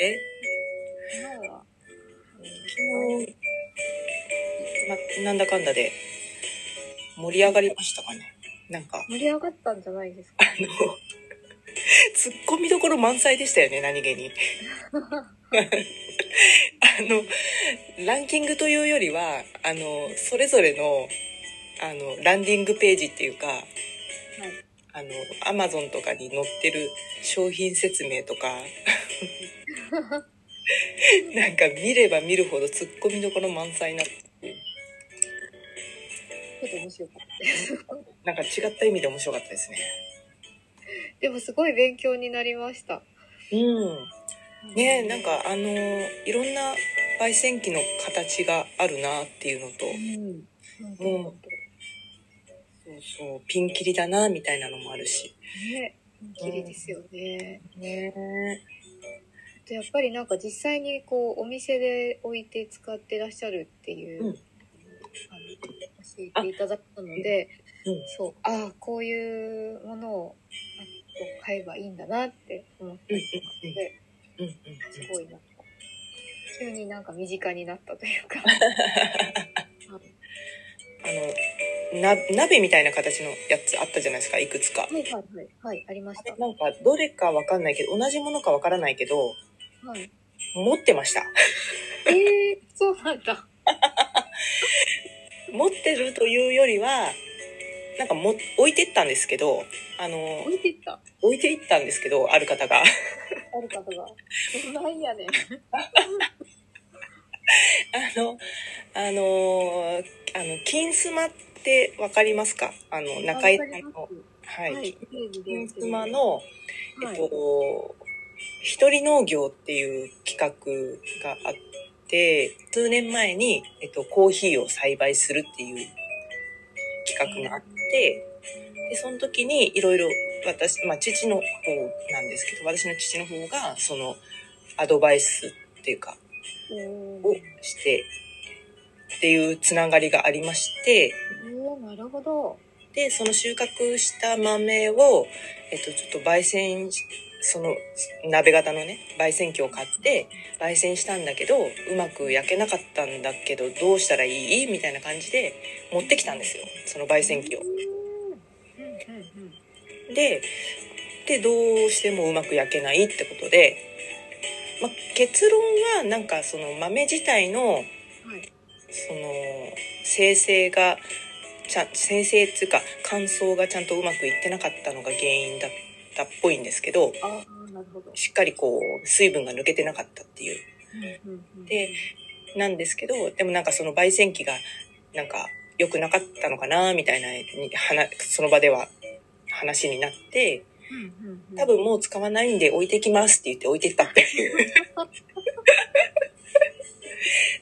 え？昨日は、昨日、ま、なんだかんだで盛り上がりましたかね？なんか、盛り上がったんじゃないですか？あの、突っ込みどころ満載でしたよね、何気に。あの、ランキングというよりは、あの、それぞれの、あの、ランディングページっていうか、はい。あの、アマゾンとかに載ってる商品説明とか、なんか見れば見るほど突っ込みどころ満載な、ちょっと面白かった。なんか違った意味で面白かったですね。でもすごい勉強になりました。うん。ねなんかあの、いろんな焙煎機の形があるなっていうのと、うん。うん本そうそう、ピンキリだなみたいなのもあるし。当ね、綺麗ですよね。ねでやっぱりなんか実際にこうお店で置いて使ってらっしゃるっていう、うん。あの教えていただいたので、うん。そうああこういうものを買えばいいんだなって思ったうんりとかで、うんうんすごいなんか急になんか身近になったというか。あの、な、鍋みたいな形のやつあったじゃないですか、いくつか。はいはいはいはいありました。なんか、どれかわかんないけど、同じものかわからないけど、はい。持ってました。えー、そうなんだ。持ってるというよりは、なんかも、置いてったんですけど、あの、置いてった？置いていったんですけど、ある方が。ある方が。なんやねん。あの、あの、あの、金スマってわかりますか？あの、中井さんの、は、はい金スマの、はいえっと、一人農業っていう企画があって、数年前に、えっと、コーヒーを栽培するっていう企画があって、で、その時にいろいろ私、まあ、父の方なんですけど、私の父の方が、その、アドバイスっていうか、をして、っていうつながりがありまして、なるほど。で、その収穫した豆を、えっと、ちょっと焙煎し、その鍋型のね、焙煎機を買って、焙煎したんだけど、うまく焼けなかったんだけど、どうしたらいい？みたいな感じで持ってきたんですよ。その焙煎機をで、で、どうしてもうまく焼けないってことで、まあ、結論はなんかその豆自体のはい。その生成がちゃん生成っていうか乾燥がちゃんとうまくいってなかったのが原因だったっぽいんですけど。しっかりこう水分が抜けてなかったっていうでなんですけどでもなんかその焙煎機がなんか良くなかったのかなみたいなその場では話になって多分もう使わないんで置いてきますって言って置いてったっていう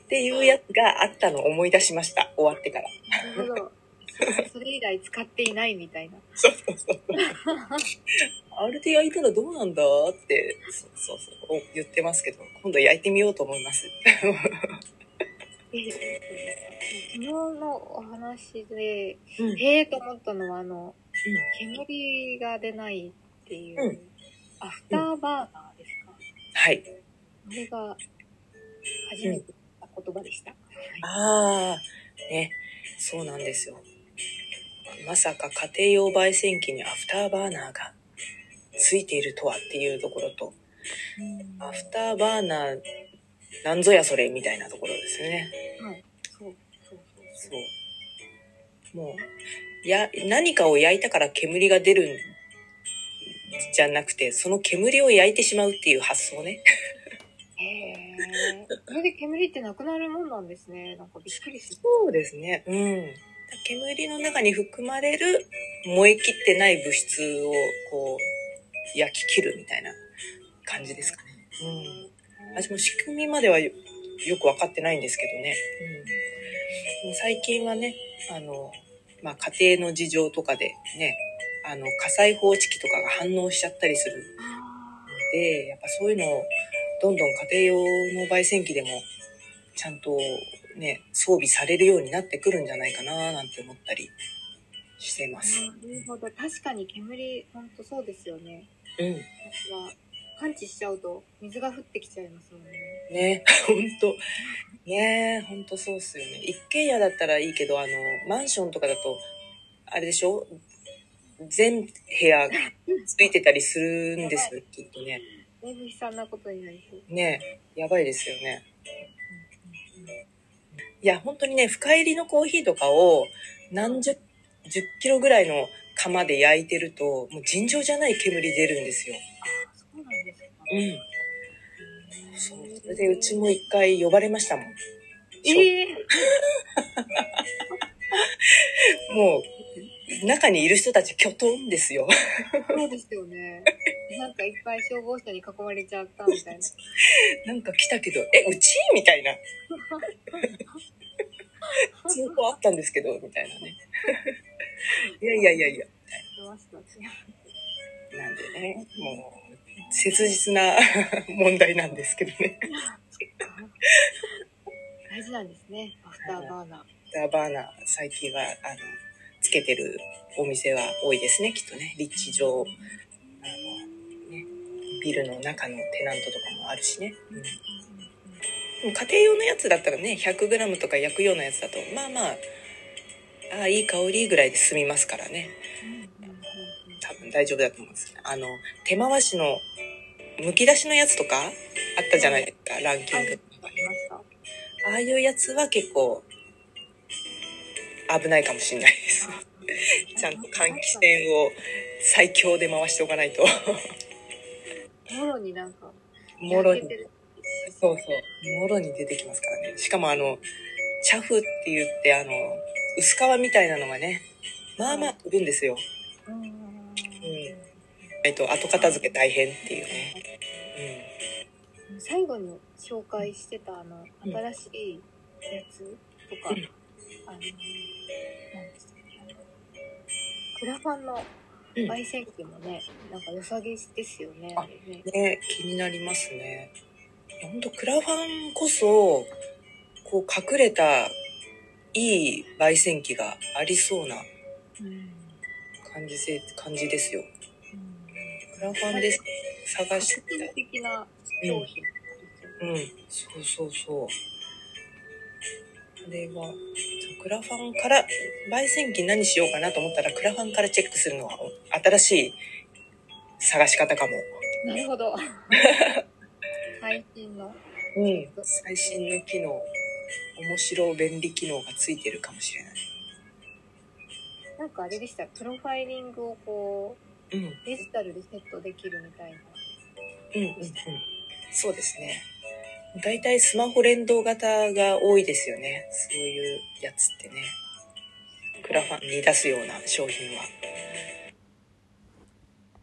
っていうやつがあったのを思い出しました終わってから。なるほど。そそれ以来使っていないみたいな。そうそうそう。あれで焼いたらどうなんだって、そうそうそう、言ってますけど、今度焼いてみようと思います。で昨日のお話で、うんへえと思ったのは、あの、煙が出ないっていう、うんアフターバーナーですか？はい。これが初めて言葉でした。ああ、ね、そうなんですよ。まさか家庭用焙煎機にアフターバーナーがついているとはっていうところと、うんアフターバーナーなんぞやそれみたいなところですね。はい。そう、そう、そう。そう。もう、や、何かを焼いたから煙が出るんじゃなくて、その煙を焼いてしまうっていう発想ね。へえ。それで煙ってなくなるもんなんですね。なんかびっくりしそうですね。うん。煙の中に含まれる燃え切ってない物質をこう焼き切るみたいな感じですかね。うん。私も仕組みまではよよくわかってないんですけどね。うん。最近はね、あの、まあ、家庭の事情とかでね、あの、火災報知器とかが反応しちゃったりするあので、やっぱそういうのをどんどん家庭用の焙煎機でもちゃんとね、装備されるようになってくるんじゃないかななんて思ったりしてます。なるほど。確かに煙、ほんとそうですよね。うん。私はパンチしちゃうと水が降ってきちゃいますもんね。ね、ほんと。ねほんとそうっすよね。一軒家だったらいいけど、あの、マンションとかだと、あれでしょ？全部屋ついてたりするんですよ、きっとね。だいぶ悲惨なことになりそう。ねやばいですよね。いや、本当にね、深入りのコーヒーとかを何十、10キロぐらいの釜で焼いてると、もう尋常じゃない煙出るんですよ。ああ、そうなんですか。うん。そう。それでうちも一回呼ばれましたもん。ええもう、中にいる人たち、キョトンですよ。そうですよね。なんかいっぱい消防車に囲まれちゃったみたいな。なんか来たけど、え、うち？みたいな。通報あったんですけど、みたいなね。いやいやいやいや。なんでね、もう、切実な問題なんですけどね。大事なんですね。アフターバーナー。アフターバーナー、最近は、あの、つけてるお店は多いですね、きっとね。立地上、あの、ね、ビルの中のテナントとかもあるしね。うんでも家庭用のやつだったらね、100g とか焼くようなやつだと、まあまあ、ああ、いい香りぐらいで済みますからね。多分大丈夫だと思うんです。あの、手回しの、剥き出しのやつとかあったじゃないですか、ランキング。ああいうやつは結構、危ないかもしれないです。ちゃんと換気扇を最強で回しておかないと。もろになんか、もろにそうそう。もろに出てきますからね。しかもあの、チャフって言って、あの、薄皮みたいなのがね、まあまあ飛ぶんですよ。うんうんえっと、後片付け大変っていうね。うん最後に紹介してたあの、うん新しいやつとか、うんあの、何でしたっけクラファンのうん。焙煎機もね、なんか良さげですよね、あね。ね、気になりますね。本当クラファンこそ、こう隠れたいい焙煎機がありそうなうん感じせ、感じですよ。うんクラファンで探し革新た。的な商品ですよね。うん、そうそうそう。あれは、クラファンから、焙煎機何しようかなと思ったら、クラファンからチェックするのは新しい探し方かも。なるほど。最新の。うん。最新の機能、面白便利機能がついてるかもしれない。なんかあれでした、プロファイリングをこうん。う、デジタルでセットできるみたいな。うんうんうん。そうですね。大体スマホ連動型が多いですよね。そういうやつってね。クラファンに出すような商品は。